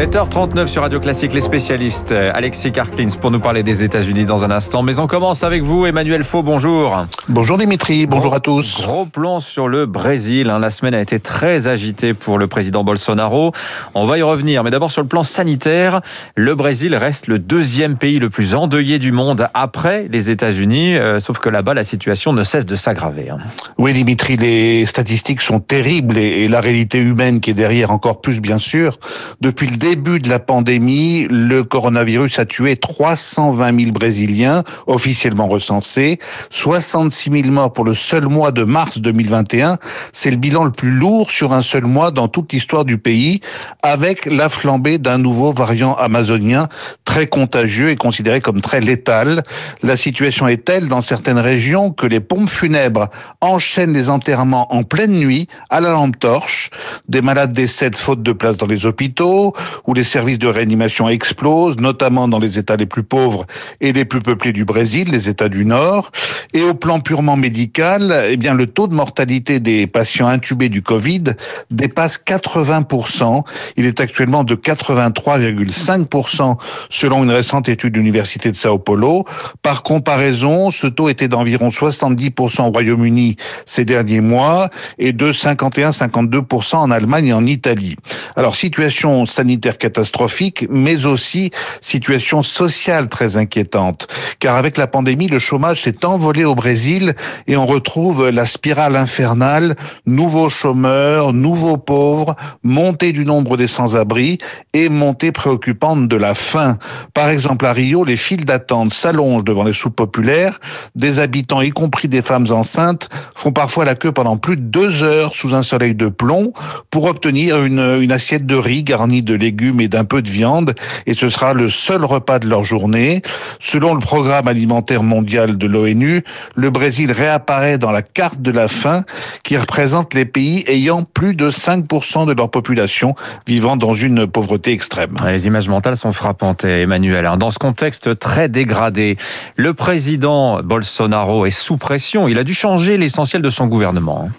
7h39 sur Radio Classique, les spécialistes. Alexis Karklins pour nous parler des États-Unis dans un instant. Mais on commence avec vous, Emmanuel Faux, bonjour. Bonjour Dimitri, bonjour à tous. Gros plan sur le Brésil. Hein. La semaine a été très agitée pour le président Bolsonaro. On va y revenir. Mais d'abord sur le plan sanitaire, le Brésil reste le deuxième pays le plus endeuillé du monde après les États-Unis. Euh, sauf que là-bas, la situation ne cesse de s'aggraver. Hein. Oui Dimitri, les statistiques sont terribles et, et la réalité humaine qui est derrière encore plus bien sûr. Depuis le début de la pandémie, le coronavirus a tué 320 000 Brésiliens officiellement recensés, 66 000 morts pour le seul mois de mars 2021. C'est le bilan le plus lourd sur un seul mois dans toute l'histoire du pays, avec la flambée d'un nouveau variant amazonien très contagieux et considéré comme très létal. La situation est telle dans certaines régions que les pompes funèbres enchaînent les enterrements en pleine nuit à la lampe torche. Des malades décèdent faute de place dans les hôpitaux où les services de réanimation explosent, notamment dans les États les plus pauvres et les plus peuplés du Brésil, les États du Nord. Et au plan purement médical, eh bien, le taux de mortalité des patients intubés du Covid dépasse 80%. Il est actuellement de 83,5% selon une récente étude de l'Université de Sao Paulo. Par comparaison, ce taux était d'environ 70% au Royaume-Uni ces derniers mois et de 51-52% en Allemagne et en Italie. Alors, situation sanitaire catastrophique, mais aussi situation sociale très inquiétante. Car avec la pandémie, le chômage s'est envolé au Brésil et on retrouve la spirale infernale, nouveaux chômeurs, nouveaux pauvres, montée du nombre des sans-abri et montée préoccupante de la faim. Par exemple, à Rio, les files d'attente s'allongent devant les soupes populaires. Des habitants, y compris des femmes enceintes, font parfois la queue pendant plus de deux heures sous un soleil de plomb pour obtenir une, une assiette de riz garnie de légumes et d'un peu de viande, et ce sera le seul repas de leur journée. Selon le programme alimentaire mondial de l'ONU, le Brésil réapparaît dans la carte de la faim qui représente les pays ayant plus de 5% de leur population vivant dans une pauvreté extrême. Les images mentales sont frappantes, Emmanuel. Hein. Dans ce contexte très dégradé, le président Bolsonaro est sous pression. Il a dû changer l'essentiel de son gouvernement.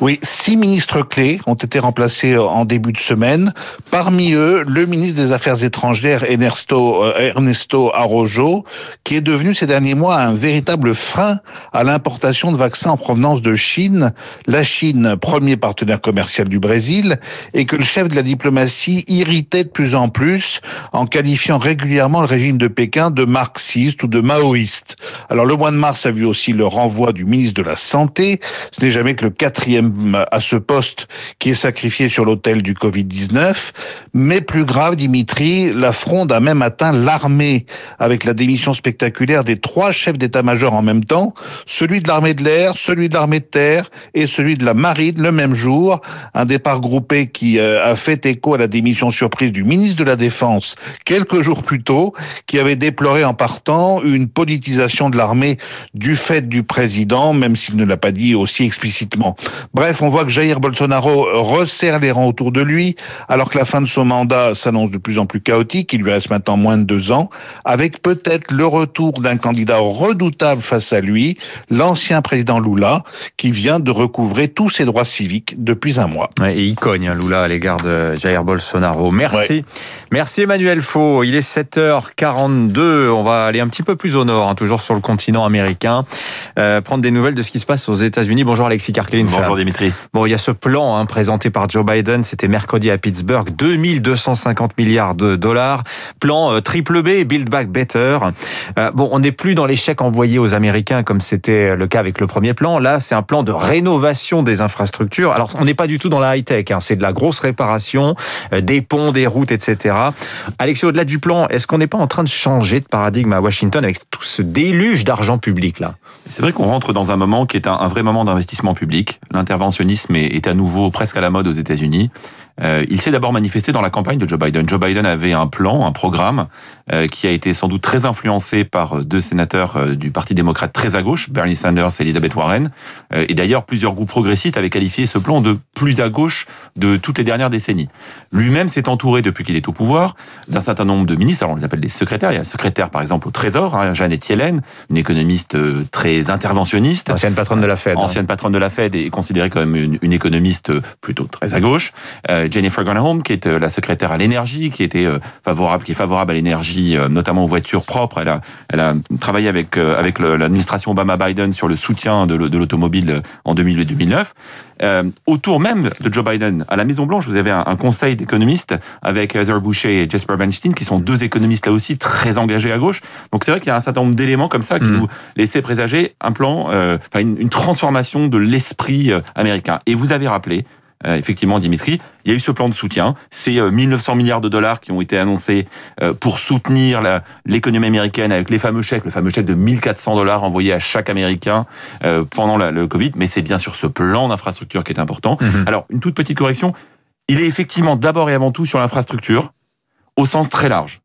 Oui, six ministres clés ont été remplacés en début de semaine. Parmi eux, le ministre des Affaires étrangères Ernesto, euh, Ernesto Arrojo, qui est devenu ces derniers mois un véritable frein à l'importation de vaccins en provenance de Chine. La Chine, premier partenaire commercial du Brésil, et que le chef de la diplomatie irritait de plus en plus en qualifiant régulièrement le régime de Pékin de marxiste ou de maoïste. Alors le mois de mars a vu aussi le renvoi du ministre de la Santé. Ce n'est jamais que le quatrième à ce poste qui est sacrifié sur l'autel du Covid-19. Mais plus grave, Dimitri, la fronde a même atteint l'armée avec la démission spectaculaire des trois chefs d'état-major en même temps, celui de l'armée de l'air, celui de l'armée de terre et celui de la marine le même jour. Un départ groupé qui euh, a fait écho à la démission surprise du ministre de la Défense quelques jours plus tôt, qui avait déploré en partant une politisation de l'armée du fait du président, même s'il ne l'a pas dit aussi explicitement. Bref, on voit que Jair Bolsonaro resserre les rangs autour de lui, alors que la fin de son mandat s'annonce de plus en plus chaotique. Il lui reste maintenant moins de deux ans, avec peut-être le retour d'un candidat redoutable face à lui, l'ancien président Lula, qui vient de recouvrer tous ses droits civiques depuis un mois. et il cogne, hein, Lula, à l'égard de Jair Bolsonaro. Merci. Merci Emmanuel Faux. Il est 7h42. On va aller un petit peu plus au nord, hein, toujours sur le continent américain, euh, prendre des nouvelles de ce qui se passe aux États-Unis. Bonjour Alexis Karklin. Bonjour Dimitri. Bon, il y a ce plan hein, présenté par Joe Biden, c'était mercredi à Pittsburgh, 2250 milliards de dollars. Plan euh, triple B, Build Back Better. Euh, bon, on n'est plus dans les chèques envoyés aux Américains comme c'était le cas avec le premier plan. Là, c'est un plan de rénovation des infrastructures. Alors, on n'est pas du tout dans la high-tech, hein. c'est de la grosse réparation, euh, des ponts, des routes, etc. Alexis, au-delà du plan, est-ce qu'on n'est pas en train de changer de paradigme à Washington avec tout ce déluge d'argent public là? C'est vrai qu'on rentre dans un moment qui est un, un vrai moment d'investissement public. L'interventionnisme est, à nouveau presque à la mode aux États-Unis. Euh, il s'est d'abord manifesté dans la campagne de Joe Biden. Joe Biden avait un plan, un programme euh, qui a été sans doute très influencé par euh, deux sénateurs euh, du Parti démocrate très à gauche, Bernie Sanders et Elizabeth Warren. Euh, et d'ailleurs, plusieurs groupes progressistes avaient qualifié ce plan de plus à gauche de toutes les dernières décennies. Lui-même s'est entouré, depuis qu'il est au pouvoir, d'un certain nombre de ministres. Alors, on les appelle des secrétaires. Il y a un secrétaire, par exemple, au Trésor, hein, Janet Yellen, une économiste très interventionniste. Ancienne patronne de la Fed. Hein. Ancienne hein. patronne de la Fed et considérée comme une, une économiste plutôt très à gauche. Euh, Jennifer Granholm, qui est la secrétaire à l'énergie, qui était favorable, qui est favorable à l'énergie, notamment aux voitures propres. Elle a, elle a travaillé avec avec l'administration Obama-Biden sur le soutien de l'automobile en 2008-2009. Euh, autour même de Joe Biden, à la Maison Blanche, vous avez un, un conseil d'économistes avec Heather Boucher et Jasper Weinstein, qui sont deux économistes là aussi très engagés à gauche. Donc c'est vrai qu'il y a un certain nombre d'éléments comme ça qui mmh. nous laissaient présager un plan, euh, une, une, transformation de l'esprit euh, américain. Et vous avez rappelé euh, effectivement, Dimitri, il y a eu ce plan de soutien. C'est 1900 euh, milliards de dollars qui ont été annoncés euh, pour soutenir l'économie américaine avec les fameux chèques, le fameux chèque de 1400 dollars envoyé à chaque Américain pendant la, le Covid. Mais c'est bien sûr ce plan d'infrastructure qui est important. Mmh. Alors, une toute petite correction. Il est effectivement d'abord et avant tout sur l'infrastructure au sens très large.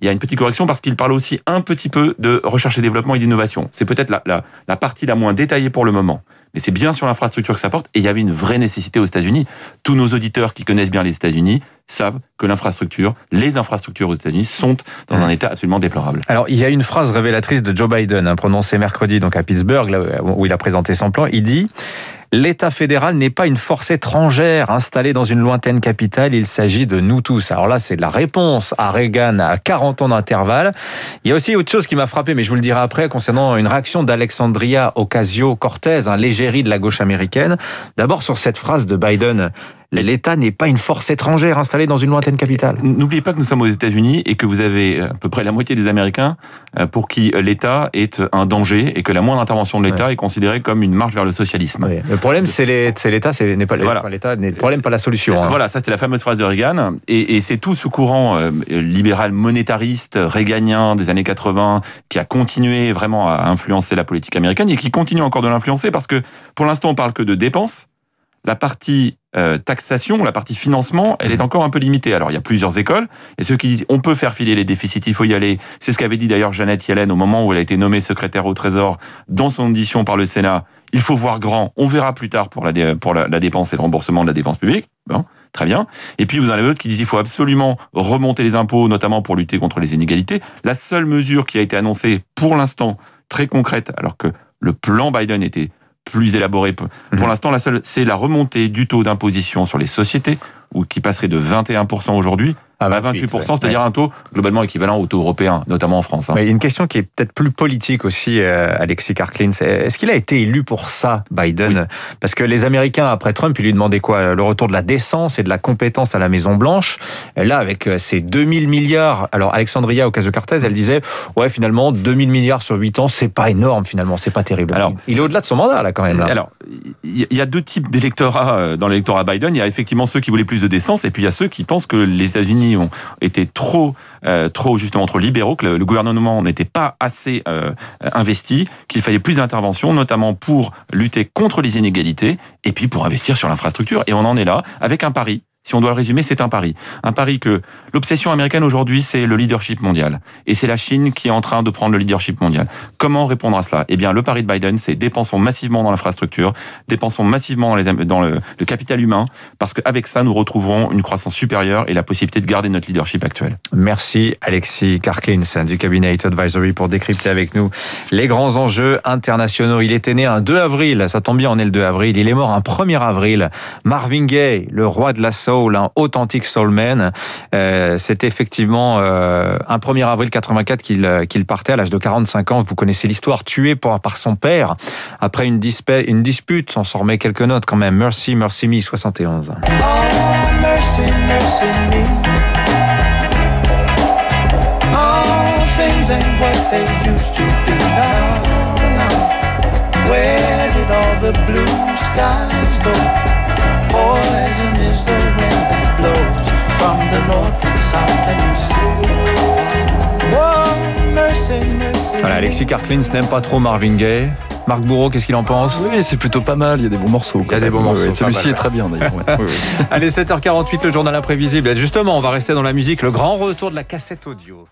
Il y a une petite correction parce qu'il parle aussi un petit peu de recherche et développement et d'innovation. C'est peut-être la, la, la partie la moins détaillée pour le moment mais c'est bien sur l'infrastructure que ça porte. Et il y avait une vraie nécessité aux États-Unis. Tous nos auditeurs qui connaissent bien les États-Unis savent que l'infrastructure, les infrastructures aux États-Unis sont dans un état absolument déplorable. Alors, il y a une phrase révélatrice de Joe Biden, hein, prononcée mercredi donc à Pittsburgh, là où il a présenté son plan. Il dit L'État fédéral n'est pas une force étrangère installée dans une lointaine capitale, il s'agit de nous tous. Alors là, c'est la réponse à Reagan à 40 ans d'intervalle. Il y a aussi autre chose qui m'a frappé, mais je vous le dirai après, concernant une réaction d'Alexandria Ocasio-Cortez, un légérie de la gauche américaine. D'abord sur cette phrase de Biden, l'État n'est pas une force étrangère installée dans une lointaine capitale. N'oubliez pas que nous sommes aux États-Unis et que vous avez à peu près la moitié des Américains euh, pour qui l'État est un danger et que la moindre intervention de l'État ouais. est considérée comme une marche vers le socialisme. Oui. Le problème, c'est l'État, ce n'est pas voilà. l'État, le problème pas la solution. Hein. Voilà, ça c'était la fameuse phrase de Reagan et, et c'est tout ce courant euh, libéral monétariste réganien des années 80 qui a continué vraiment à influencer la politique américaine et qui continue encore de l'influencer parce que pour l'instant on parle que de dépenses la partie euh, taxation, la partie financement, elle est encore un peu limitée. Alors il y a plusieurs écoles, et ceux qui disent on peut faire filer les déficits, il faut y aller. C'est ce qu'avait dit d'ailleurs Jeannette Yellen au moment où elle a été nommée secrétaire au Trésor dans son audition par le Sénat. Il faut voir grand, on verra plus tard pour la, pour la, dépense et le remboursement de la dépense publique. Très bien. Et puis vous en avez d'autres qui disent qu'il faut absolument remonter les impôts, notamment pour lutter contre les inégalités. La seule mesure qui a été annoncée pour l'instant, très concrète, alors que le plan Biden était plus élaboré. Pour mmh. l'instant, la seule, c'est la remontée du taux d'imposition sur les sociétés, ou qui passerait de 21% aujourd'hui à 28%, 28% c'est-à-dire ouais. un taux globalement équivalent au taux européen, notamment en France. Hein. Mais une question qui est peut-être plus politique aussi, euh, Alexis Karklin, est-ce qu'il a été élu pour ça, Biden? Oui. Parce que les Américains, après Trump, ils lui demandaient quoi? Le retour de la décence et de la compétence à la Maison-Blanche. Là, avec euh, ces 2000 milliards, alors Alexandria Ocasio-Cortez, elle disait, ouais, finalement, 2000 milliards sur 8 ans, c'est pas énorme, finalement, c'est pas terrible. Alors, il est au-delà de son mandat, là, quand même. Là. Alors, il y a deux types d'électorats euh, dans l'électorat Biden. Il y a effectivement ceux qui voulaient plus de décence, et puis il y a ceux qui pensent que les États-Unis ont été trop, euh, trop justement trop libéraux, que le, le gouvernement n'était pas assez euh, investi, qu'il fallait plus d'intervention, notamment pour lutter contre les inégalités et puis pour investir sur l'infrastructure. Et on en est là avec un pari si on doit le résumer, c'est un pari. Un pari que l'obsession américaine aujourd'hui, c'est le leadership mondial. Et c'est la Chine qui est en train de prendre le leadership mondial. Comment répondre à cela? Eh bien, le pari de Biden, c'est dépensons massivement dans l'infrastructure, dépensons massivement dans, les, dans le, le, capital humain, parce qu'avec ça, nous retrouverons une croissance supérieure et la possibilité de garder notre leadership actuel. Merci Alexis Karklins du cabinet Advisory pour décrypter avec nous les grands enjeux internationaux. Il était né un 2 avril, ça tombe bien, on est le 2 avril. Il est mort un 1er avril. Marvin Gaye, le roi de la soul, un authentique soulman. Euh, C'était effectivement euh, un 1er avril 84 qu'il euh, qu partait à l'âge de 45 ans. Vous connaissez l'histoire, tué par, par son père après une, dispute. On s'en remet quelques notes quand même. Mercy, Mercy Me, 71. Oh, mercy, mercy me. All things ain't what they used to be now, now. Where did all the blue skies go? Poison is the wind that blows from the. Oh, mercy, mercy. Voilà, Alexis Karklins n'aime pas trop Marvin Gaye. Marc Bourreau, qu'est-ce qu'il en pense? Oui, c'est plutôt pas mal. Il y a des bons morceaux. Il y a des bons morceaux. Celui-ci est très bien d'ailleurs. Ouais. oui, oui. Allez, 7h48, le journal imprévisible. Justement, on va rester dans la musique. Le grand retour de la cassette audio.